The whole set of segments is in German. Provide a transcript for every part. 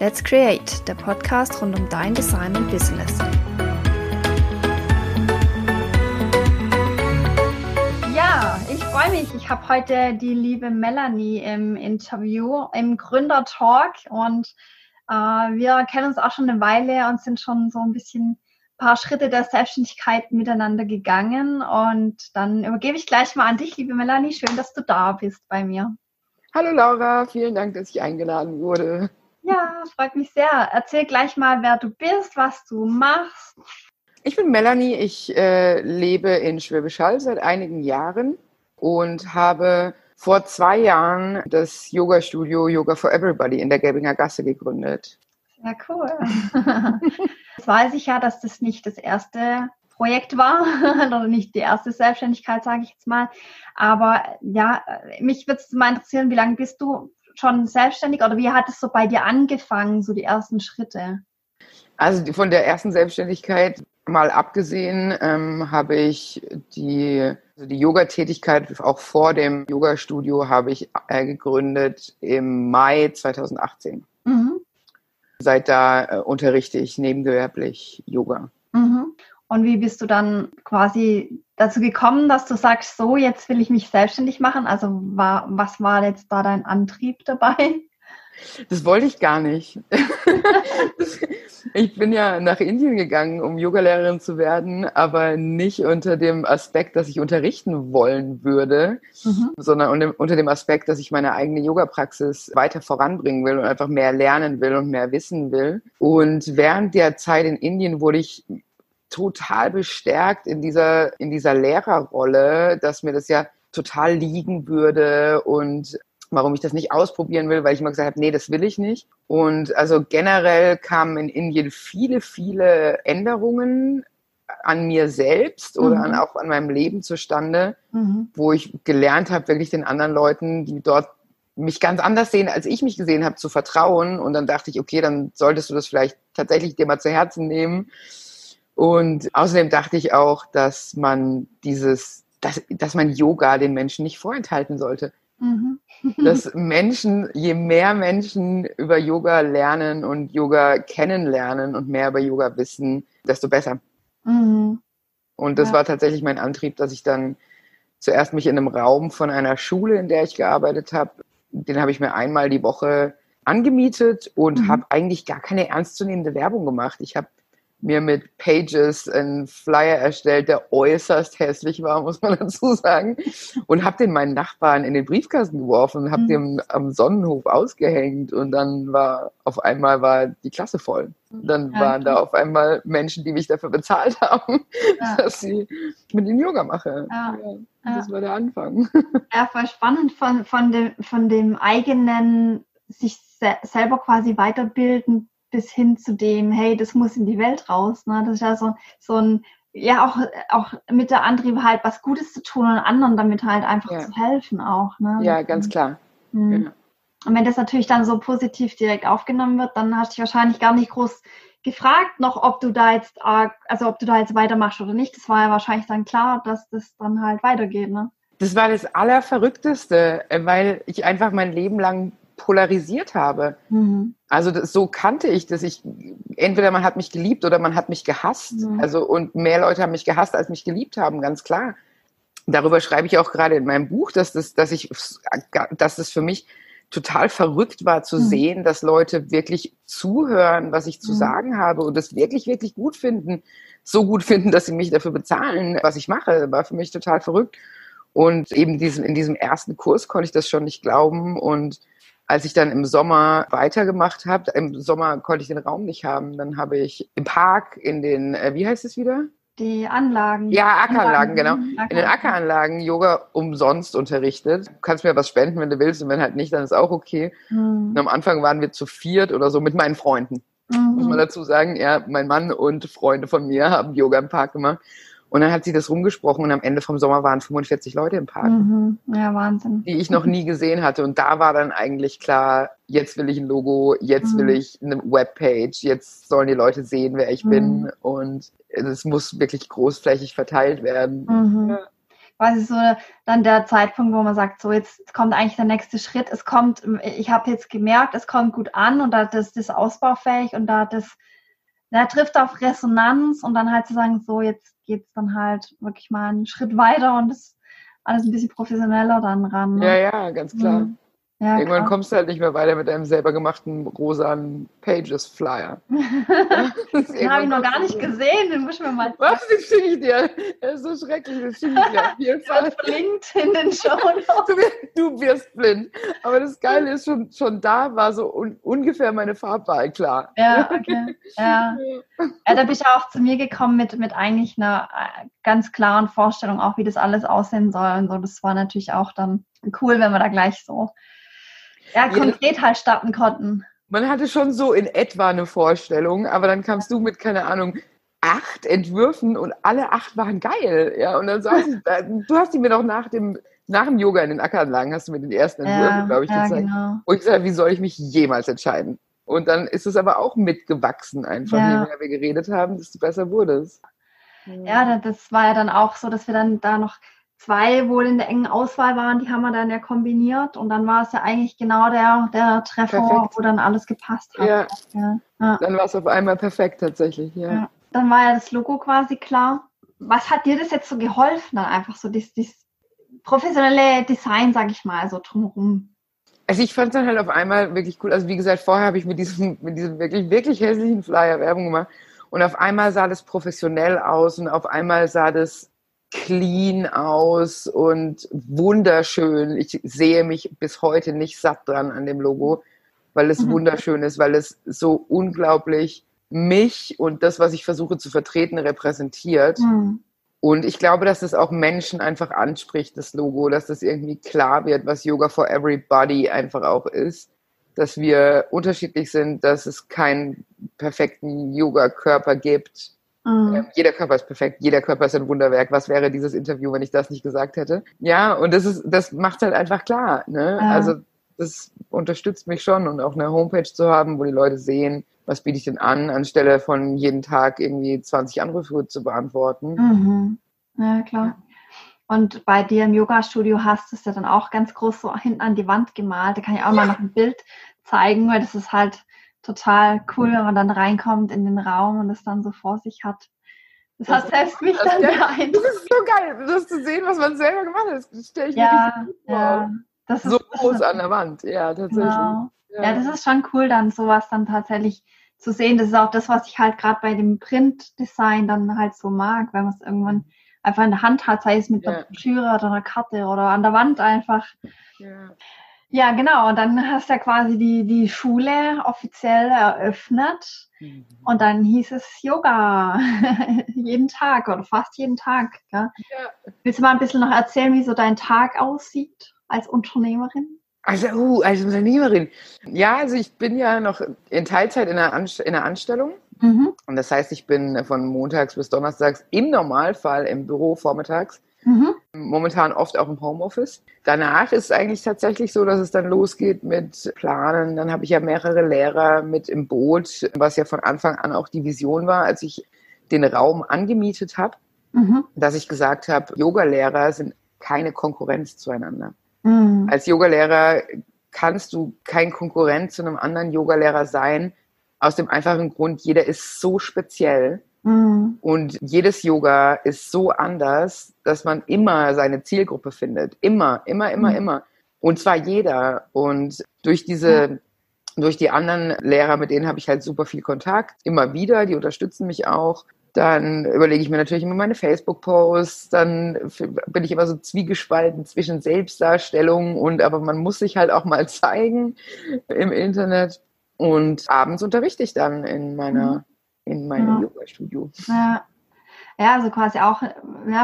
Let's Create, der Podcast rund um dein Design und Business. Ja, ich freue mich. Ich habe heute die liebe Melanie im Interview, im Gründertalk und äh, wir kennen uns auch schon eine Weile und sind schon so ein bisschen ein paar Schritte der Selbstständigkeit miteinander gegangen. Und dann übergebe ich gleich mal an dich, liebe Melanie. Schön, dass du da bist bei mir. Hallo Laura, vielen Dank, dass ich eingeladen wurde. Ja, freut mich sehr. Erzähl gleich mal, wer du bist, was du machst. Ich bin Melanie, ich äh, lebe in Schwäbisch Hall seit einigen Jahren und habe vor zwei Jahren das Yoga-Studio Yoga for Everybody in der Gelbinger Gasse gegründet. Ja, cool. Jetzt weiß ich ja, dass das nicht das erste Projekt war oder nicht die erste Selbstständigkeit, sage ich jetzt mal. Aber ja, mich würde es mal interessieren, wie lange bist du schon selbstständig oder wie hat es so bei dir angefangen, so die ersten Schritte? Also von der ersten Selbstständigkeit mal abgesehen, ähm, habe ich die, also die Yoga-Tätigkeit auch vor dem Yoga-Studio habe ich äh, gegründet im Mai 2018. Mhm. Seit da äh, unterrichte ich nebengewerblich Yoga. Und wie bist du dann quasi dazu gekommen, dass du sagst, so, jetzt will ich mich selbstständig machen? Also war, was war jetzt da dein Antrieb dabei? Das wollte ich gar nicht. ich bin ja nach Indien gegangen, um Yogalehrerin zu werden, aber nicht unter dem Aspekt, dass ich unterrichten wollen würde, mhm. sondern unter dem Aspekt, dass ich meine eigene Yoga-Praxis weiter voranbringen will und einfach mehr lernen will und mehr wissen will. Und während der Zeit in Indien wurde ich total bestärkt in dieser, in dieser Lehrerrolle, dass mir das ja total liegen würde und warum ich das nicht ausprobieren will, weil ich immer gesagt habe, nee, das will ich nicht. Und also generell kamen in Indien viele, viele Änderungen an mir selbst oder mhm. an, auch an meinem Leben zustande, mhm. wo ich gelernt habe, wirklich den anderen Leuten, die dort mich ganz anders sehen, als ich mich gesehen habe, zu vertrauen. Und dann dachte ich, okay, dann solltest du das vielleicht tatsächlich dir mal zu Herzen nehmen und außerdem dachte ich auch, dass man dieses, dass, dass man Yoga den Menschen nicht vorenthalten sollte. Mhm. dass Menschen, je mehr Menschen über Yoga lernen und Yoga kennenlernen und mehr über Yoga wissen, desto besser. Mhm. Und das ja. war tatsächlich mein Antrieb, dass ich dann zuerst mich in einem Raum von einer Schule, in der ich gearbeitet habe, den habe ich mir einmal die Woche angemietet und mhm. habe eigentlich gar keine ernstzunehmende Werbung gemacht. Ich habe mir mit Pages einen Flyer erstellt, der äußerst hässlich war, muss man dazu sagen, und habe den meinen Nachbarn in den Briefkasten geworfen habe mhm. den am Sonnenhof ausgehängt und dann war auf einmal war die Klasse voll. Dann ja, waren da auf einmal Menschen, die mich dafür bezahlt haben, ja. dass sie mit ihnen Yoga mache. Ja. Das war der Anfang. Ja, voll spannend von, von, dem, von dem eigenen sich selber quasi weiterbilden bis hin zu dem, hey, das muss in die Welt raus. Ne? Das ist ja so, so ein, ja, auch, auch mit der Antrieb halt was Gutes zu tun und anderen damit halt einfach ja. zu helfen auch. Ne? Ja, ganz klar. Mhm. Ja. Und wenn das natürlich dann so positiv direkt aufgenommen wird, dann hast du dich wahrscheinlich gar nicht groß gefragt noch, ob du da jetzt, also ob du da jetzt weitermachst oder nicht. Das war ja wahrscheinlich dann klar, dass das dann halt weitergeht, ne? Das war das Allerverrückteste, weil ich einfach mein Leben lang polarisiert habe. Mhm. Also das, so kannte ich das. Ich entweder man hat mich geliebt oder man hat mich gehasst. Mhm. Also und mehr Leute haben mich gehasst, als mich geliebt haben, ganz klar. Darüber schreibe ich auch gerade in meinem Buch, dass das, dass ich, dass das für mich total verrückt war zu mhm. sehen, dass Leute wirklich zuhören, was ich zu mhm. sagen habe und das wirklich, wirklich gut finden. So gut finden, dass sie mich dafür bezahlen, was ich mache, war für mich total verrückt. Und eben diesen, in diesem ersten Kurs konnte ich das schon nicht glauben und als ich dann im Sommer weitergemacht habe, im Sommer konnte ich den Raum nicht haben, dann habe ich im Park in den, äh, wie heißt es wieder? Die Anlagen. Ja, Ackeranlagen, genau. Acker. In den Ackeranlagen Yoga umsonst unterrichtet. Du kannst mir was spenden, wenn du willst, und wenn halt nicht, dann ist auch okay. Mhm. Und am Anfang waren wir zu viert oder so mit meinen Freunden. Mhm. Muss man dazu sagen, ja, mein Mann und Freunde von mir haben Yoga im Park gemacht. Und dann hat sie das rumgesprochen und am Ende vom Sommer waren 45 Leute im Park. Mhm. Ja, Wahnsinn. Die ich noch nie gesehen hatte. Und da war dann eigentlich klar, jetzt will ich ein Logo, jetzt mhm. will ich eine Webpage, jetzt sollen die Leute sehen, wer ich mhm. bin. Und es muss wirklich großflächig verteilt werden. Mhm. Ja. quasi so dann der Zeitpunkt, wo man sagt, so jetzt kommt eigentlich der nächste Schritt. Es kommt, ich habe jetzt gemerkt, es kommt gut an und da ist das ausbaufähig und da das, da trifft auf Resonanz und dann halt zu sagen, so jetzt geht es dann halt wirklich mal einen Schritt weiter und das alles ein bisschen professioneller dann ran. Ne? Ja, ja, ganz klar. Mhm. Ja, Irgendwann klar. kommst du halt nicht mehr weiter mit deinem selber gemachten rosanen Pages-Flyer. den habe ich noch gar nicht gesehen, den muss ich mir mal Was, den schicke ich dir? Der ist so schrecklich, den schicke ich dir auf jeden Fall. verlinkt in den Show du, du wirst blind. Aber das Geile ist, schon, schon da war so un ungefähr meine Farbwahl klar. Ja, okay. Ja. ja. da bist du auch zu mir gekommen mit, mit eigentlich einer äh, ganz klaren Vorstellung, auch wie das alles aussehen soll und so. Das war natürlich auch dann cool, wenn wir da gleich so ja, konkret halt starten konnten. Man hatte schon so in etwa eine Vorstellung, aber dann kamst du mit, keine Ahnung, acht Entwürfen und alle acht waren geil. Ja, und dann saß ich, du hast die mir doch nach dem, nach dem Yoga in den Ackeranlagen, hast du mir den ersten Entwürfen, ja, glaube ich, ja, gezeigt. Genau. Und ich gesagt, wie soll ich mich jemals entscheiden? Und dann ist es aber auch mitgewachsen einfach, ja. je mehr wir geredet haben, desto besser wurde es. Ja, das war ja dann auch so, dass wir dann da noch zwei wohl in der engen Auswahl waren, die haben wir dann ja kombiniert und dann war es ja eigentlich genau der, der Treffer, perfekt. wo dann alles gepasst hat. Ja. ja. ja. Dann war es auf einmal perfekt tatsächlich, ja. ja. Dann war ja das Logo quasi klar. Was hat dir das jetzt so geholfen, dann einfach so dieses, dieses professionelle Design, sag ich mal, so drumherum? Also ich fand es dann halt auf einmal wirklich cool. Also wie gesagt, vorher habe ich mit diesem, mit diesem wirklich, wirklich hässlichen Flyer Werbung gemacht. Und auf einmal sah das professionell aus und auf einmal sah das clean aus und wunderschön. Ich sehe mich bis heute nicht satt dran an dem Logo, weil es mhm. wunderschön ist, weil es so unglaublich mich und das, was ich versuche zu vertreten, repräsentiert. Mhm. Und ich glaube, dass es auch Menschen einfach anspricht, das Logo, dass das irgendwie klar wird, was Yoga for Everybody einfach auch ist. Dass wir unterschiedlich sind, dass es keinen perfekten Yoga-Körper gibt, Mhm. Jeder Körper ist perfekt, jeder Körper ist ein Wunderwerk. Was wäre dieses Interview, wenn ich das nicht gesagt hätte? Ja, und das ist, das macht halt einfach klar. Ne? Ja. Also das unterstützt mich schon und auch eine Homepage zu haben, wo die Leute sehen, was biete ich denn an, anstelle von jeden Tag irgendwie 20 Anrufe zu beantworten. Mhm. Ja, klar. Und bei dir im Yoga-Studio hast du es ja dann auch ganz groß so hinten an die Wand gemalt. Da kann ich auch ja. mal noch ein Bild zeigen, weil das ist halt total cool, wenn man dann reinkommt in den Raum und es dann so vor sich hat. Das, das hat selbst mich dann beeindruckt. Das ist so geil, das zu sehen, was man selber gemacht hat. Das stelle ich ja, mir nicht ja, das ist, so groß das an der Wand. Ja, tatsächlich. Genau. Ja. ja, das ist schon cool, dann sowas dann tatsächlich zu sehen. Das ist auch das, was ich halt gerade bei dem Printdesign dann halt so mag, wenn man es irgendwann einfach in der Hand hat, sei es mit ja. einer Broschüre oder einer Karte oder an der Wand einfach. Ja. Ja, genau. Und dann hast du ja quasi die, die Schule offiziell eröffnet. Mhm. Und dann hieß es Yoga jeden Tag oder fast jeden Tag. Ja? Willst du mal ein bisschen noch erzählen, wie so dein Tag aussieht als Unternehmerin? Also, uh, als Unternehmerin. Ja, also ich bin ja noch in Teilzeit in einer, Anst in einer Anstellung. Mhm. Und das heißt, ich bin von montags bis donnerstags im Normalfall im Büro vormittags Mhm. Momentan oft auch im Homeoffice. Danach ist es eigentlich tatsächlich so, dass es dann losgeht mit Planen. Dann habe ich ja mehrere Lehrer mit im Boot, was ja von Anfang an auch die Vision war, als ich den Raum angemietet habe, mhm. dass ich gesagt habe, Yogalehrer sind keine Konkurrenz zueinander. Mhm. Als Yogalehrer kannst du kein Konkurrent zu einem anderen Yogalehrer sein, aus dem einfachen Grund, jeder ist so speziell Mhm. Und jedes Yoga ist so anders, dass man immer seine Zielgruppe findet. Immer, immer, immer, mhm. immer. Und zwar jeder. Und durch diese, ja. durch die anderen Lehrer, mit denen habe ich halt super viel Kontakt. Immer wieder, die unterstützen mich auch. Dann überlege ich mir natürlich immer meine Facebook-Posts. Dann bin ich immer so zwiegespalten zwischen Selbstdarstellung und, aber man muss sich halt auch mal zeigen im Internet. Und abends unterrichte ich dann in meiner mhm in meinem ja. Yoga-Studio. Ja. Ja, also quasi auch, ja,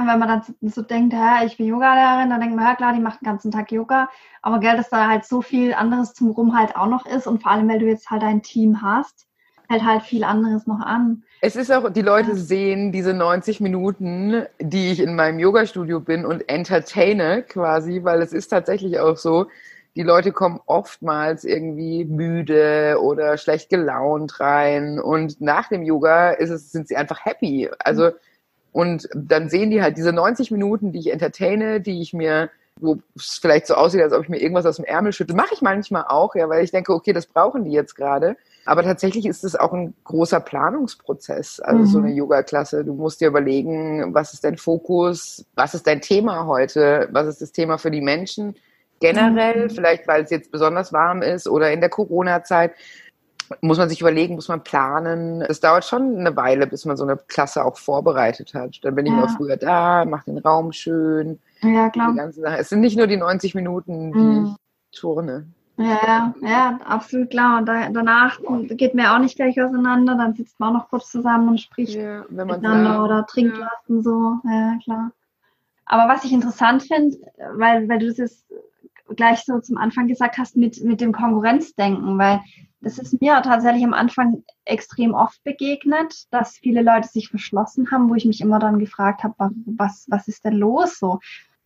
wenn man dann so denkt, ja, ich bin Yogalehrerin, dann denkt man, ja klar, die macht den ganzen Tag Yoga, aber Geld, dass da halt so viel anderes zum Rum halt auch noch ist und vor allem, weil du jetzt halt ein Team hast, hält halt viel anderes noch an. Es ist auch, die Leute ja. sehen diese 90 Minuten, die ich in meinem Yoga-Studio bin und entertaine quasi, weil es ist tatsächlich auch so, die Leute kommen oftmals irgendwie müde oder schlecht gelaunt rein und nach dem Yoga ist es, sind sie einfach happy. Also Und dann sehen die halt diese 90 Minuten, die ich entertaine, die ich mir wo es vielleicht so aussieht, als ob ich mir irgendwas aus dem Ärmel schüttel. Mache ich manchmal auch, ja, weil ich denke, okay, das brauchen die jetzt gerade. Aber tatsächlich ist es auch ein großer Planungsprozess, also mhm. so eine Yoga-Klasse. Du musst dir überlegen, was ist dein Fokus, was ist dein Thema heute, was ist das Thema für die Menschen generell, mhm. vielleicht weil es jetzt besonders warm ist oder in der Corona-Zeit muss man sich überlegen, muss man planen. Es dauert schon eine Weile, bis man so eine Klasse auch vorbereitet hat. Dann bin ich ja. mal früher da, mache den Raum schön. Ja, klar. Es sind nicht nur die 90 Minuten, die mhm. ich turne. Ja, ja, absolut klar. Und da, danach geht mir auch nicht gleich auseinander. Dann sitzt man auch noch kurz zusammen und spricht ja, miteinander oder trinkt ja. was und so. Ja, klar. Aber was ich interessant finde, weil, weil du das jetzt gleich so zum Anfang gesagt hast, mit, mit dem Konkurrenzdenken, weil das ist mir tatsächlich am Anfang extrem oft begegnet, dass viele Leute sich verschlossen haben, wo ich mich immer dann gefragt habe, was, was ist denn los so?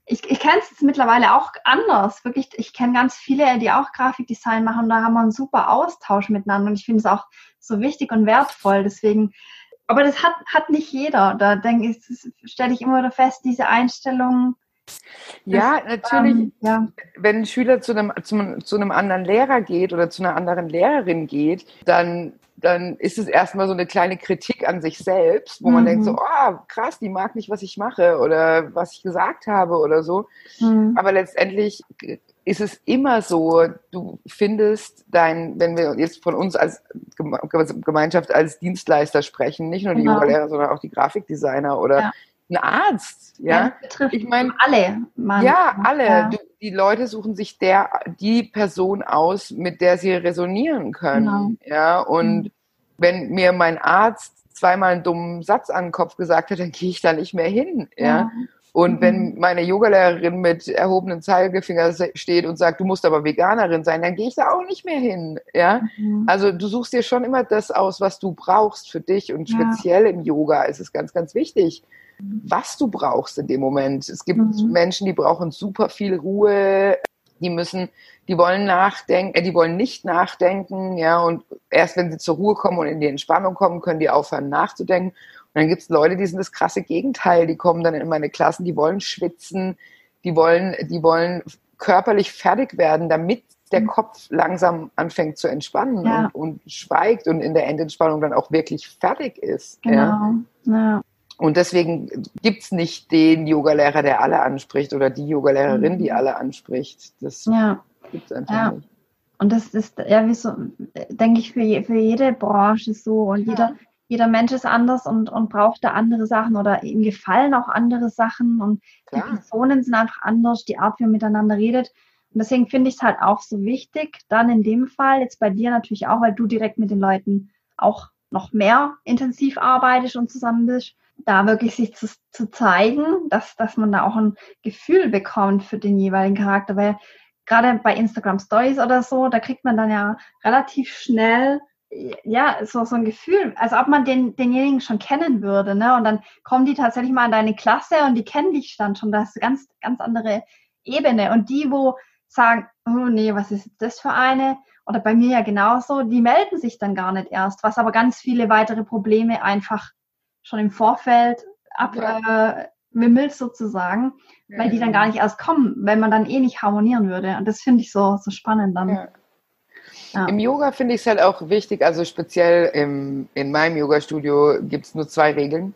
Ich, ich kenne es mittlerweile auch anders. Wirklich, ich kenne ganz viele, die auch Grafikdesign machen. Da haben wir einen super Austausch miteinander und ich finde es auch so wichtig und wertvoll. Deswegen, aber das hat, hat nicht jeder. Da denke ich, stelle ich immer wieder fest, diese Einstellung, ja, natürlich. Ähm, ja. Wenn ein Schüler zu einem, zu, zu einem anderen Lehrer geht oder zu einer anderen Lehrerin geht, dann dann ist es erstmal so eine kleine Kritik an sich selbst, wo mhm. man denkt so, oh, krass, die mag nicht, was ich mache oder was ich gesagt habe oder so. Mhm. Aber letztendlich ist es immer so, du findest dein, wenn wir jetzt von uns als Gemeinschaft als Dienstleister sprechen, nicht nur die genau. Yoga-Lehrer, sondern auch die Grafikdesigner oder ja ein Arzt, ja. ja ich meine alle. Mann. Ja, alle. Ja. Die Leute suchen sich der die Person aus, mit der sie resonieren können, genau. ja. Und mhm. wenn mir mein Arzt zweimal einen dummen Satz an den Kopf gesagt hat, dann gehe ich da nicht mehr hin, ja. ja. Und mhm. wenn meine Yogalehrerin mit erhobenen Zeigefinger steht und sagt, du musst aber Veganerin sein, dann gehe ich da auch nicht mehr hin. Ja? Mhm. Also du suchst dir schon immer das aus, was du brauchst für dich. Und speziell ja. im Yoga ist es ganz, ganz wichtig, was du brauchst in dem Moment. Es gibt mhm. Menschen, die brauchen super viel Ruhe, die müssen, die wollen nachdenken, äh, die wollen nicht nachdenken, ja, und erst wenn sie zur Ruhe kommen und in die Entspannung kommen, können die aufhören nachzudenken. Und dann gibt es Leute, die sind das krasse Gegenteil, die kommen dann in meine Klassen, die wollen schwitzen, die wollen, die wollen körperlich fertig werden, damit der mhm. Kopf langsam anfängt zu entspannen ja. und, und, schweigt und in der Endentspannung dann auch wirklich fertig ist. Genau. Ja. ja. Und deswegen gibt's nicht den Yogalehrer, der alle anspricht oder die Yogalehrerin, die mhm. alle anspricht. Das ja. gibt's einfach ja. nicht. Und das ist ja wie so, denke ich, für, je, für jede Branche so. Und ja. jeder, jeder Mensch ist anders und, und braucht da andere Sachen oder ihm gefallen auch andere Sachen und Klar. die Personen sind einfach anders, die Art, wie man miteinander redet. Und deswegen finde ich es halt auch so wichtig, dann in dem Fall, jetzt bei dir natürlich auch, weil du direkt mit den Leuten auch noch mehr intensiv arbeitest und zusammen bist, da wirklich sich zu, zu zeigen, dass, dass man da auch ein Gefühl bekommt für den jeweiligen Charakter, weil gerade bei Instagram Stories oder so, da kriegt man dann ja relativ schnell ja, so, so ein Gefühl, als ob man den, denjenigen schon kennen würde, ne? Und dann kommen die tatsächlich mal in deine Klasse und die kennen dich dann schon. Das ist eine ganz, ganz andere Ebene. Und die, wo sagen, oh nee, was ist das für eine? Oder bei mir ja genauso, die melden sich dann gar nicht erst, was aber ganz viele weitere Probleme einfach schon im Vorfeld abwimmelt ja. äh, sozusagen, ja, weil die dann gar nicht erst kommen, wenn man dann eh nicht harmonieren würde. Und das finde ich so, so spannend dann. Ja. Ja. Im Yoga finde ich es halt auch wichtig, also speziell im, in meinem Yoga-Studio gibt es nur zwei Regeln.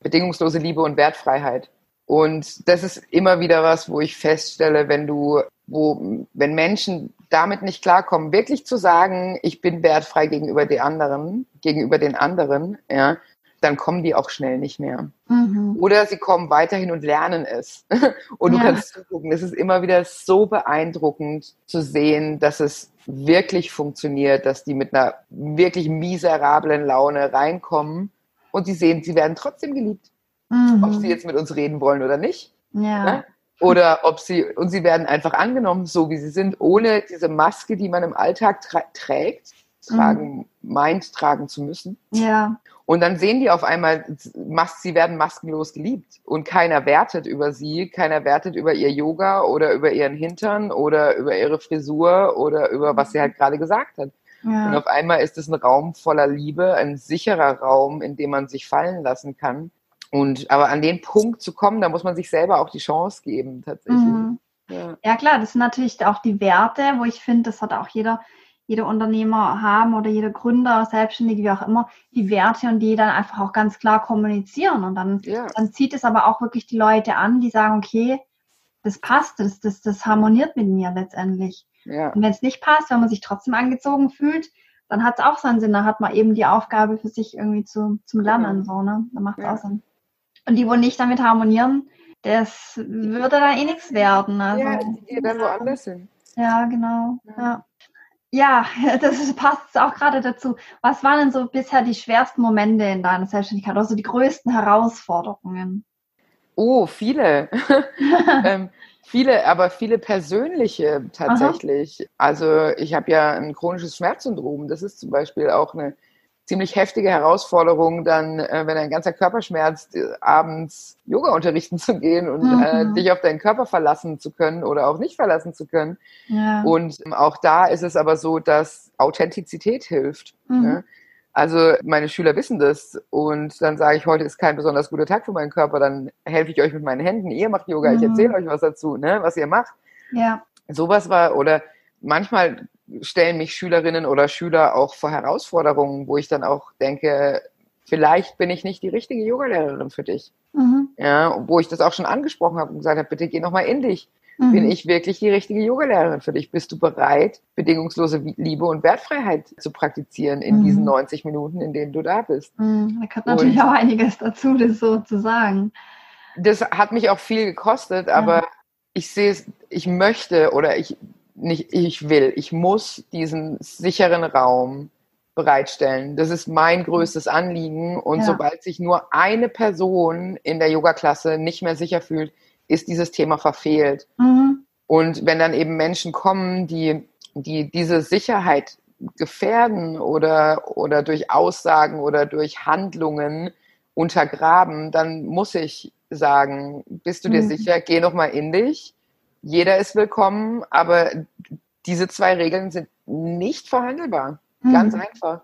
Bedingungslose Liebe und Wertfreiheit. Und das ist immer wieder was, wo ich feststelle, wenn du, wo, wenn Menschen damit nicht klarkommen, wirklich zu sagen, ich bin wertfrei gegenüber den anderen, gegenüber den anderen, ja, dann kommen die auch schnell nicht mehr. Mhm. Oder sie kommen weiterhin und lernen es. und du ja. kannst zugucken. Es ist immer wieder so beeindruckend zu sehen, dass es wirklich funktioniert, dass die mit einer wirklich miserablen Laune reinkommen und sie sehen, sie werden trotzdem geliebt. Mhm. Ob sie jetzt mit uns reden wollen oder nicht. Ja. Ne? Oder ob sie, und sie werden einfach angenommen, so wie sie sind, ohne diese Maske, die man im Alltag trägt, tragen, mhm. meint, tragen zu müssen. Ja. Und dann sehen die auf einmal, sie werden maskenlos geliebt und keiner wertet über sie, keiner wertet über ihr Yoga oder über ihren Hintern oder über ihre Frisur oder über was sie halt gerade gesagt hat. Ja. Und auf einmal ist es ein Raum voller Liebe, ein sicherer Raum, in dem man sich fallen lassen kann. Und aber an den Punkt zu kommen, da muss man sich selber auch die Chance geben, tatsächlich. Mhm. Ja. ja. klar, das sind natürlich auch die Werte, wo ich finde, das hat auch jeder, jeder Unternehmer haben oder jeder Gründer, Selbstständige, wie auch immer, die Werte und die dann einfach auch ganz klar kommunizieren. Und dann, ja. dann zieht es aber auch wirklich die Leute an, die sagen, okay, das passt, das, das, das harmoniert mit mir letztendlich. Ja. Und wenn es nicht passt, wenn man sich trotzdem angezogen fühlt, dann hat es auch seinen Sinn. Da hat man eben die Aufgabe für sich irgendwie zu, zum Lernen. Genau. So, ne? Da macht es ja. auch Sinn. Und die, wo nicht damit harmonieren, das würde dann eh nichts werden. Also, ja, die gehen dann woanders hin. Ja, genau. Ja. Ja. das passt auch gerade dazu. Was waren denn so bisher die schwersten Momente in deiner Selbstständigkeit, also die größten Herausforderungen? Oh, viele. ähm, viele, aber viele persönliche tatsächlich. Aha. Also ich habe ja ein chronisches Schmerzsyndrom. Das ist zum Beispiel auch eine ziemlich heftige Herausforderung, dann, äh, wenn dein ganzer Körper schmerzt, äh, abends Yoga unterrichten zu gehen und äh, mhm. äh, dich auf deinen Körper verlassen zu können oder auch nicht verlassen zu können. Ja. Und ähm, auch da ist es aber so, dass Authentizität hilft. Mhm. Ne? Also meine Schüler wissen das und dann sage ich, heute ist kein besonders guter Tag für meinen Körper, dann helfe ich euch mit meinen Händen, ihr macht Yoga, mhm. ich erzähle euch was dazu, ne, was ihr macht. Ja. Sowas war, oder manchmal stellen mich Schülerinnen oder Schüler auch vor Herausforderungen, wo ich dann auch denke, vielleicht bin ich nicht die richtige Yogalehrerin für dich. Mhm. Ja, wo ich das auch schon angesprochen habe und gesagt habe, bitte geh nochmal in dich. Mhm. Bin ich wirklich die richtige Yogalehrerin für dich? Bist du bereit, bedingungslose Liebe und Wertfreiheit zu praktizieren in mhm. diesen 90 Minuten, in denen du da bist? Mhm. Da kommt natürlich und auch einiges dazu, das so zu sagen. Das hat mich auch viel gekostet, aber ja. ich sehe es, ich möchte oder ich nicht ich will, ich muss diesen sicheren Raum bereitstellen. Das ist mein größtes Anliegen. Und ja. sobald sich nur eine Person in der Yoga-Klasse nicht mehr sicher fühlt, ist dieses Thema verfehlt. Mhm. Und wenn dann eben Menschen kommen, die, die diese Sicherheit gefährden oder, oder durch Aussagen oder durch Handlungen untergraben, dann muss ich sagen, bist du dir mhm. sicher, geh nochmal in dich jeder ist willkommen, aber diese zwei Regeln sind nicht verhandelbar. Mhm. Ganz einfach.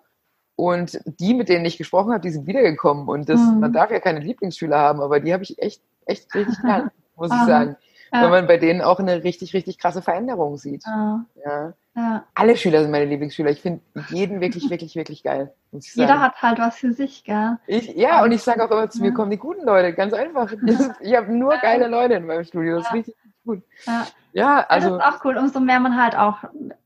Und die, mit denen ich gesprochen habe, die sind wiedergekommen. Und das, mhm. man darf ja keine Lieblingsschüler haben, aber die habe ich echt, echt richtig gern, muss ich sagen. Ja. Weil man bei denen auch eine richtig, richtig krasse Veränderung sieht. Ja. ja. ja. Alle Schüler sind meine Lieblingsschüler. Ich finde jeden wirklich, wirklich, wirklich geil. Muss ich sagen. Jeder hat halt was für sich, gell? Ich, ja, und ich sage auch immer zu mir, kommen die guten Leute, ganz einfach. Ich habe nur geile Leute in meinem Studio. Das ist richtig, gut. Ja. ja, also. Das ist auch cool. Umso mehr man halt auch,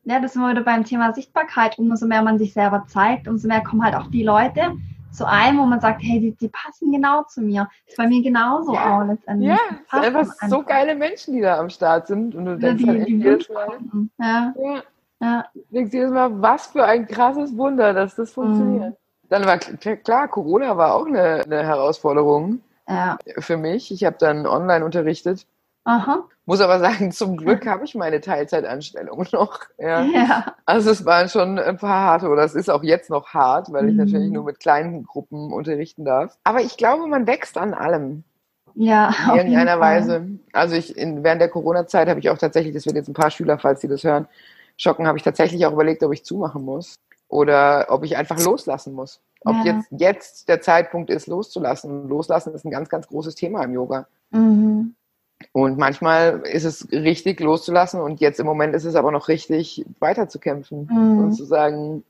ja, das sind wir wieder beim Thema Sichtbarkeit, umso mehr man sich selber zeigt, umso mehr kommen halt auch die Leute zu einem, wo man sagt, hey, die, die passen genau zu mir. Das ist bei mir genauso ja. auch letztendlich. Ja, es sind einfach so geile Menschen, die da am Start sind. Und du denkst die, halt die jedes Mal, ja. ja. Ja. Denkst jedes Mal, was für ein krasses Wunder, dass das funktioniert. Mhm. Dann war klar, Corona war auch eine, eine Herausforderung ja. für mich. Ich habe dann online unterrichtet Aha. Muss aber sagen, zum Glück habe ich meine Teilzeitanstellung noch. Ja. ja. Also es waren schon ein paar harte, oder es ist auch jetzt noch hart, weil ich mhm. natürlich nur mit kleinen Gruppen unterrichten darf. Aber ich glaube, man wächst an allem. Ja, in irgendeiner Weise. Also ich in, während der Corona-Zeit habe ich auch tatsächlich, das wird jetzt ein paar Schüler, falls sie das hören, schocken, habe ich tatsächlich auch überlegt, ob ich zumachen muss oder ob ich einfach loslassen muss. Ob ja. jetzt, jetzt der Zeitpunkt ist, loszulassen. Loslassen ist ein ganz, ganz großes Thema im Yoga. Mhm. Und manchmal ist es richtig loszulassen und jetzt im Moment ist es aber noch richtig weiterzukämpfen mhm. und zu sagen,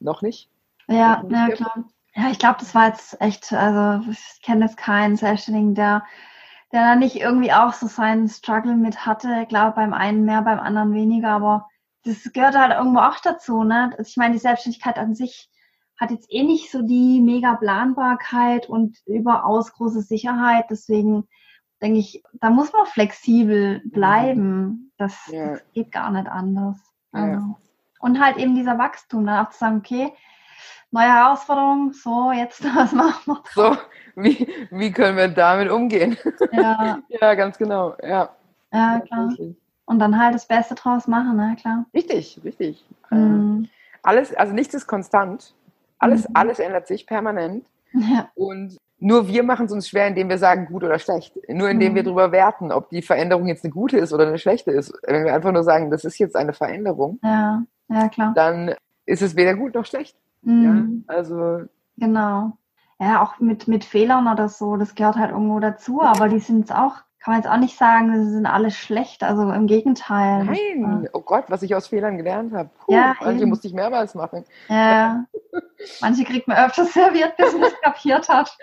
noch nicht. Ja, noch nicht ja klar. Ja, ich glaube, das war jetzt echt, also ich kenne jetzt keinen Selbstständigen, der, der da nicht irgendwie auch so seinen Struggle mit hatte. Ich glaube, beim einen mehr, beim anderen weniger, aber das gehört halt irgendwo auch dazu, ne? Also ich meine, die Selbstständigkeit an sich hat jetzt eh nicht so die mega Planbarkeit und überaus große Sicherheit, deswegen denke ich, da muss man flexibel bleiben. Das, ja. das geht gar nicht anders. Also. Ja. Und halt eben dieser Wachstum, dann auch zu sagen, okay, neue Herausforderung, so, jetzt, was machen wir? So, wie, wie können wir damit umgehen? Ja. ja, ganz genau, ja. Ja, klar. Und dann halt das Beste draus machen, ne, klar. Richtig, richtig. Mhm. Alles, also nichts ist konstant. Alles, mhm. alles ändert sich permanent. Ja. Und nur wir machen es uns schwer, indem wir sagen, gut oder schlecht. Nur indem mhm. wir darüber werten, ob die Veränderung jetzt eine gute ist oder eine schlechte ist. Wenn wir einfach nur sagen, das ist jetzt eine Veränderung, ja, ja klar. dann ist es weder gut noch schlecht. Mhm. Ja, also genau. ja, auch mit, mit Fehlern oder so, das gehört halt irgendwo dazu, aber die sind jetzt auch, kann man jetzt auch nicht sagen, sie sind alle schlecht, also im Gegenteil. Nein, oh Gott, was ich aus Fehlern gelernt habe. Puh, ja, manche musste ich mehrmals machen. Ja, manche kriegt man öfters serviert, bis man es kapiert hat.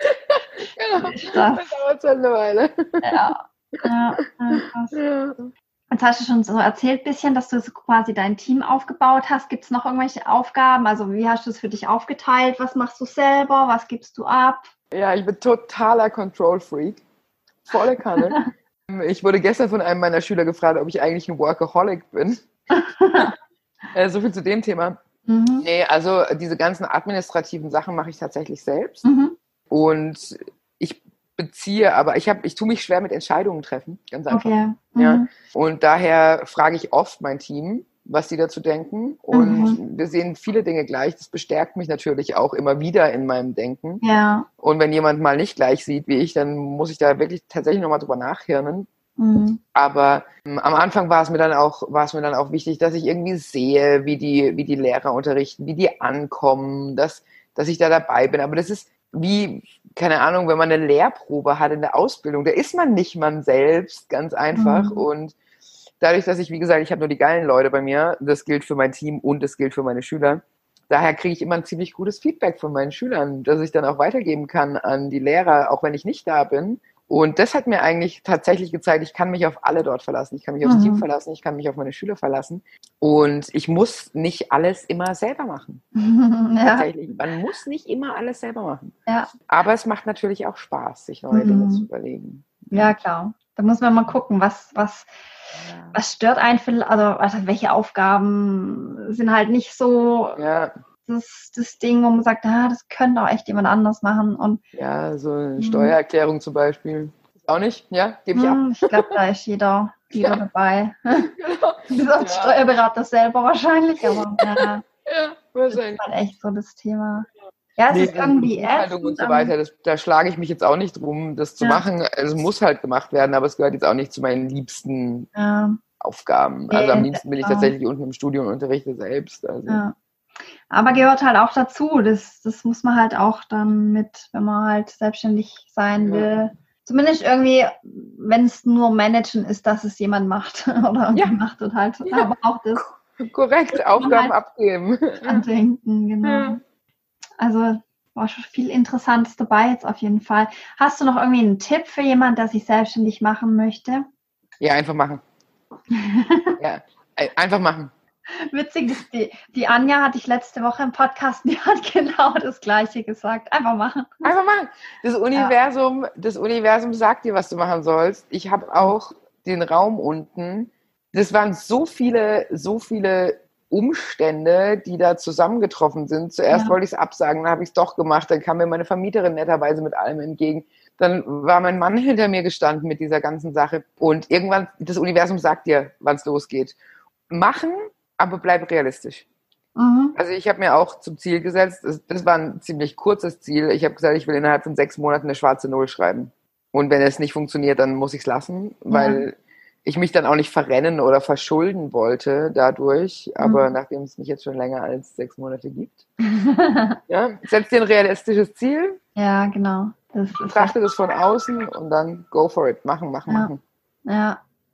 Genau, das, das dauert schon eine Weile. Ja, ja. Ja. Jetzt hast du schon so erzählt bisschen, dass du so quasi dein Team aufgebaut hast. Gibt es noch irgendwelche Aufgaben? Also wie hast du es für dich aufgeteilt? Was machst du selber? Was gibst du ab? Ja, ich bin totaler Control-Freak. Volle Kanne. ich wurde gestern von einem meiner Schüler gefragt, ob ich eigentlich ein Workaholic bin. äh, so viel zu dem Thema. Mhm. Nee, also diese ganzen administrativen Sachen mache ich tatsächlich selbst. Mhm. Und ich beziehe, aber ich habe, ich tue mich schwer mit Entscheidungen treffen, ganz einfach. Okay. Mhm. Ja. Und daher frage ich oft mein Team, was sie dazu denken. Und mhm. wir sehen viele Dinge gleich. Das bestärkt mich natürlich auch immer wieder in meinem Denken. Ja. Und wenn jemand mal nicht gleich sieht wie ich, dann muss ich da wirklich tatsächlich nochmal drüber nachhirnen. Mhm. Aber ähm, am Anfang war es mir dann auch, war es mir dann auch wichtig, dass ich irgendwie sehe, wie die, wie die Lehrer unterrichten, wie die ankommen, dass, dass ich da dabei bin. Aber das ist, wie, keine Ahnung, wenn man eine Lehrprobe hat in der Ausbildung, da ist man nicht man selbst, ganz einfach. Mhm. Und dadurch, dass ich, wie gesagt, ich habe nur die geilen Leute bei mir, das gilt für mein Team und das gilt für meine Schüler. Daher kriege ich immer ein ziemlich gutes Feedback von meinen Schülern, das ich dann auch weitergeben kann an die Lehrer, auch wenn ich nicht da bin. Und das hat mir eigentlich tatsächlich gezeigt, ich kann mich auf alle dort verlassen. Ich kann mich aufs mhm. Team verlassen, ich kann mich auf meine Schüler verlassen. Und ich muss nicht alles immer selber machen. ja. Tatsächlich. Man muss nicht immer alles selber machen. Ja. Aber es macht natürlich auch Spaß, sich neue mhm. Dinge zu überlegen. Ja, klar. Da muss man mal gucken, was, was, ja. was stört einen, also, also welche Aufgaben sind halt nicht so ja das, das Ding, wo man sagt, ah, das könnte auch echt jemand anders machen. Und, ja, so eine hm. Steuererklärung zum Beispiel. Auch nicht, ja, gebe ich ab. Hm, ich glaube, da ist jeder, jeder ja. dabei. Genau. Bis auf ja. Steuerberater selber wahrscheinlich, aber ja, ja wahrscheinlich. das ist halt echt so das Thema. Ja, es nee, ist irgendwie Buchhaltung und so weiter, das, da schlage ich mich jetzt auch nicht drum, das zu ja. machen. Es muss halt gemacht werden, aber es gehört jetzt auch nicht zu meinen liebsten ja. Aufgaben. Also am liebsten bin ich tatsächlich unten im Studio und unterrichte selbst. Also. Ja. Aber gehört halt auch dazu. Das, das muss man halt auch dann mit, wenn man halt selbstständig sein will. Zumindest irgendwie, wenn es nur Managen ist, dass es jemand macht oder ja. macht und halt. Aber auch das. Korrekt, Aufgaben halt abgeben. Andenken, genau. Also war schon viel Interessantes dabei jetzt auf jeden Fall. Hast du noch irgendwie einen Tipp für jemanden, der sich selbstständig machen möchte? Ja, einfach machen. ja, einfach machen. Witzig, die, die Anja hatte ich letzte Woche im Podcast, die hat genau das Gleiche gesagt. Einfach machen. Einfach machen. Das Universum, ja. das Universum sagt dir, was du machen sollst. Ich habe auch den Raum unten. Das waren so viele, so viele Umstände, die da zusammengetroffen sind. Zuerst ja. wollte ich es absagen, dann habe ich es doch gemacht. Dann kam mir meine Vermieterin netterweise mit allem entgegen. Dann war mein Mann hinter mir gestanden mit dieser ganzen Sache. Und irgendwann, das Universum sagt dir, wann es losgeht. Machen aber bleib realistisch. Mhm. Also ich habe mir auch zum Ziel gesetzt, das, das war ein ziemlich kurzes Ziel. Ich habe gesagt, ich will innerhalb von sechs Monaten eine schwarze Null schreiben. Und wenn es nicht funktioniert, dann muss ich es lassen, weil ja. Ich mich dann auch nicht verrennen oder verschulden wollte dadurch. Aber mhm. nachdem es mich jetzt schon länger als sechs Monate gibt, ja, setz dir ein realistisches Ziel. Ja, genau. Das Betrachte das von außen und dann go for it. Machen, machen, ja. machen. Ja,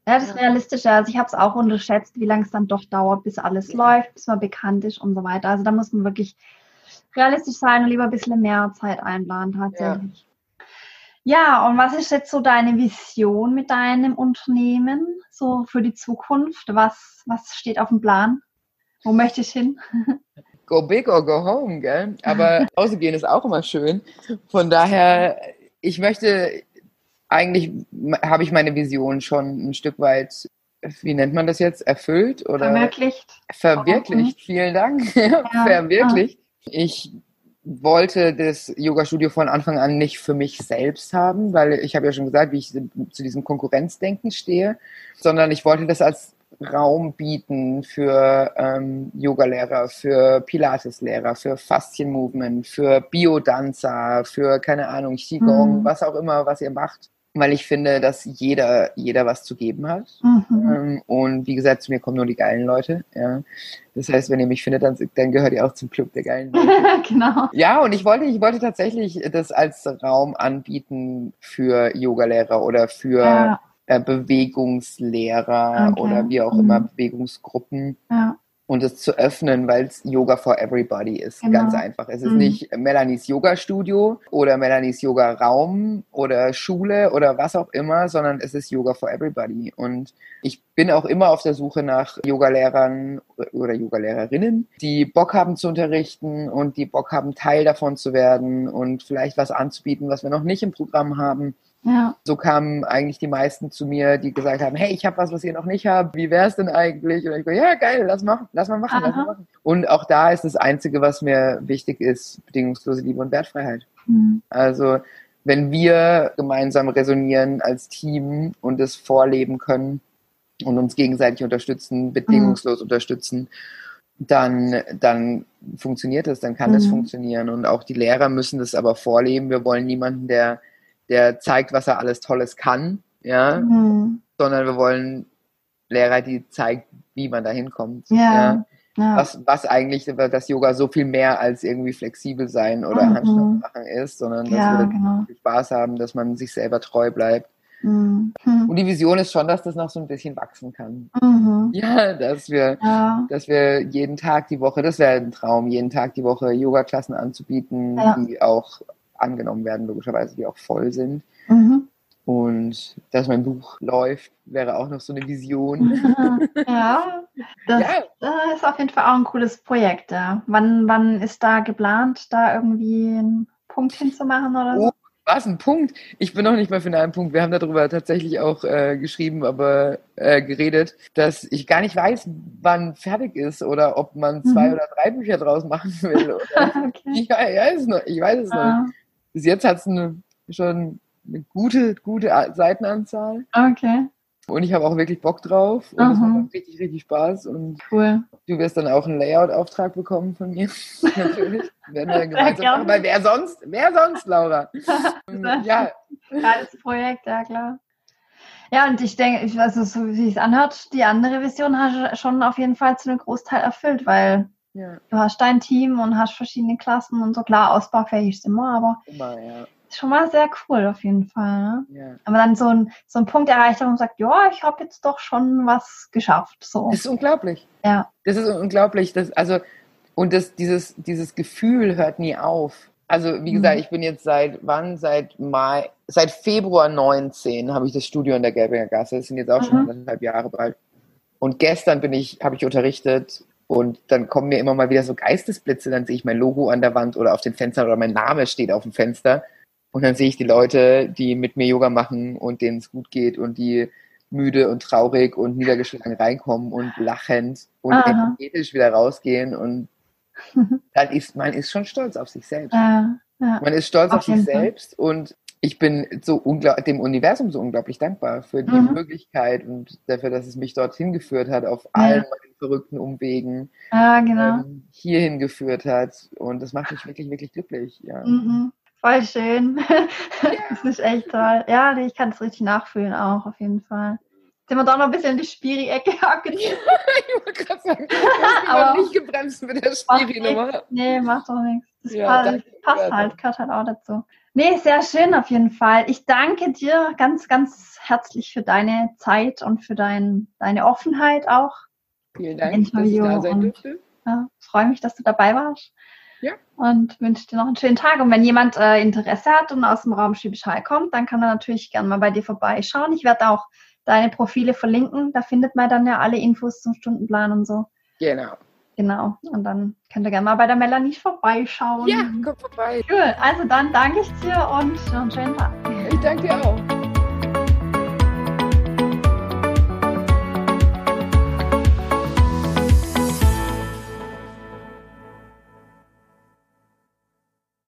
ja, das ist realistischer. Also ich habe es auch unterschätzt, wie lange es dann doch dauert, bis alles läuft, bis man bekannt ist und so weiter. Also da muss man wirklich realistisch sein und lieber ein bisschen mehr Zeit einplanen tatsächlich. Ja. Ja, und was ist jetzt so deine Vision mit deinem Unternehmen, so für die Zukunft? Was, was steht auf dem Plan? Wo möchtest du hin? Go big or go home, gell? Aber ausgehen ist auch immer schön. Von daher, ich möchte, eigentlich habe ich meine Vision schon ein Stück weit, wie nennt man das jetzt, erfüllt oder verwirklicht. Verwirklicht, vielen Dank. Ja, verwirklicht. Ja. Ich wollte das Yoga-Studio von Anfang an nicht für mich selbst haben, weil ich habe ja schon gesagt, wie ich zu diesem Konkurrenzdenken stehe, sondern ich wollte das als Raum bieten für ähm, Yogalehrer, für Pilateslehrer, für Faszien-Movement, für Biodanzer, für keine Ahnung, Qigong, mhm. was auch immer, was ihr macht weil ich finde, dass jeder, jeder was zu geben hat. Mhm. Ähm, und wie gesagt, zu mir kommen nur die geilen Leute. Ja. Das heißt, wenn ihr mich findet, dann, dann gehört ihr auch zum Club der geilen Leute. genau. Ja, und ich wollte, ich wollte tatsächlich das als Raum anbieten für Yogalehrer oder für ja. Äh, Bewegungslehrer okay. oder wie auch mhm. immer, Bewegungsgruppen. Ja und es zu öffnen, weil es Yoga for Everybody ist. Genau. Ganz einfach. Es ist mhm. nicht Melanies Yoga Studio oder Melanies Yoga Raum oder Schule oder was auch immer, sondern es ist Yoga for Everybody. Und ich bin auch immer auf der Suche nach Yogalehrern oder Yogalehrerinnen, die Bock haben zu unterrichten und die Bock haben, Teil davon zu werden und vielleicht was anzubieten, was wir noch nicht im Programm haben. Ja. So kamen eigentlich die meisten zu mir, die gesagt haben, hey, ich habe was, was ihr noch nicht habt. Wie wäre es denn eigentlich? Und ich go, ja, geil, lass machen, lass mal machen, lass mal machen. Und auch da ist das Einzige, was mir wichtig ist, bedingungslose Liebe und Wertfreiheit. Mhm. Also wenn wir gemeinsam resonieren als Team und es vorleben können und uns gegenseitig unterstützen, bedingungslos mhm. unterstützen, dann, dann funktioniert es, dann kann mhm. es funktionieren. Und auch die Lehrer müssen das aber vorleben. Wir wollen niemanden, der der zeigt, was er alles Tolles kann, ja, mhm. sondern wir wollen Lehrer, die zeigt, wie man da hinkommt. Ja. ja. Was, was eigentlich das Yoga so viel mehr als irgendwie flexibel sein oder mhm. Handstand machen ist, sondern dass ja, wir genau. Spaß haben, dass man sich selber treu bleibt. Mhm. Und die Vision ist schon, dass das noch so ein bisschen wachsen kann. Mhm. Ja, dass wir, ja. dass wir jeden Tag die Woche, das wäre ein Traum, jeden Tag die Woche Yoga-Klassen anzubieten, ja. die auch angenommen werden, logischerweise, die auch voll sind. Mhm. Und dass mein Buch läuft, wäre auch noch so eine Vision. ja, das, ja. ist auf jeden Fall auch ein cooles Projekt. Ja. Wann, wann ist da geplant, da irgendwie einen Punkt hinzumachen oder so? Oh, was, ein Punkt? Ich bin noch nicht mal für einen Punkt. Wir haben darüber tatsächlich auch äh, geschrieben, aber äh, geredet, dass ich gar nicht weiß, wann fertig ist oder ob man zwei mhm. oder drei Bücher draus machen will. Okay. ich, weiß es noch, ich weiß es ja. noch bis jetzt hat es eine, schon eine gute, gute Seitenanzahl. Okay. Und ich habe auch wirklich Bock drauf und es macht richtig, richtig Spaß. Und cool. du wirst dann auch einen Layout-Auftrag bekommen von mir. Natürlich. Werden wir gemeinsam machen, weil wer sonst? Wer sonst, Laura? ja. Geiles Projekt, ja klar. Ja, und ich denke, also so wie es anhört, die andere Vision hast du schon auf jeden Fall zu einem Großteil erfüllt, weil ja. Du hast dein Team und hast verschiedene Klassen und so. Klar, ausbaufähig ist immer, aber immer, ja. ist schon mal sehr cool auf jeden Fall. Ne? Ja. Aber dann so ein, so ein Punkt erreicht, wo man sagt, ja, ich habe jetzt doch schon was geschafft. So. Das ist unglaublich. Ja. Das ist unglaublich. Das, also, und das, dieses, dieses Gefühl hört nie auf. Also, wie gesagt, mhm. ich bin jetzt seit wann? Seit Mai, seit Februar 19 habe ich das Studio in der Gelbinger Gasse. Das sind jetzt auch mhm. schon anderthalb Jahre bald. Und gestern bin ich, habe ich unterrichtet und dann kommen mir immer mal wieder so Geistesblitze, dann sehe ich mein Logo an der Wand oder auf den Fenstern oder mein Name steht auf dem Fenster. Und dann sehe ich die Leute, die mit mir Yoga machen und denen es gut geht und die müde und traurig und niedergeschlagen reinkommen und lachend und Aha. energetisch wieder rausgehen. Und dann ist man ist schon stolz auf sich selbst. Ja, ja. Man ist stolz auf, auf sich selbst und ich bin so dem Universum so unglaublich dankbar für die mhm. Möglichkeit und dafür, dass es mich dorthin geführt hat, auf allen meinen verrückten Umwegen ah, genau. ähm, hierhin geführt hat. Und das macht mich wirklich, wirklich glücklich. Ja. Mhm. Voll schön. Ja. das ist echt toll. Ja, ich kann es richtig nachfühlen auch, auf jeden Fall. Sind wir doch noch ein bisschen in die Spiri-Ecke abgezogen. ich wollte gerade sagen, hast nicht gebremst mit der Spiri-Nummer. Nee, macht doch nichts. Das ja, passt, passt halt, gehört halt auch dazu. Nee, sehr schön auf jeden Fall. Ich danke dir ganz, ganz herzlich für deine Zeit und für dein, deine Offenheit auch. Vielen Dank, Interview. dass ich da sein durfte. Ja, freue mich, dass du dabei warst. Ja. Und wünsche dir noch einen schönen Tag. Und wenn jemand äh, Interesse hat und aus dem Raum Schwäbisch Hall kommt, dann kann er natürlich gerne mal bei dir vorbeischauen. Ich werde auch deine Profile verlinken. Da findet man dann ja alle Infos zum Stundenplan und so. Genau. Genau. Und dann könnt ihr gerne mal bei der Melanie vorbeischauen. Ja, kommt vorbei. Cool. Also dann danke ich dir und noch einen schönen Tag. Ich danke dir auch.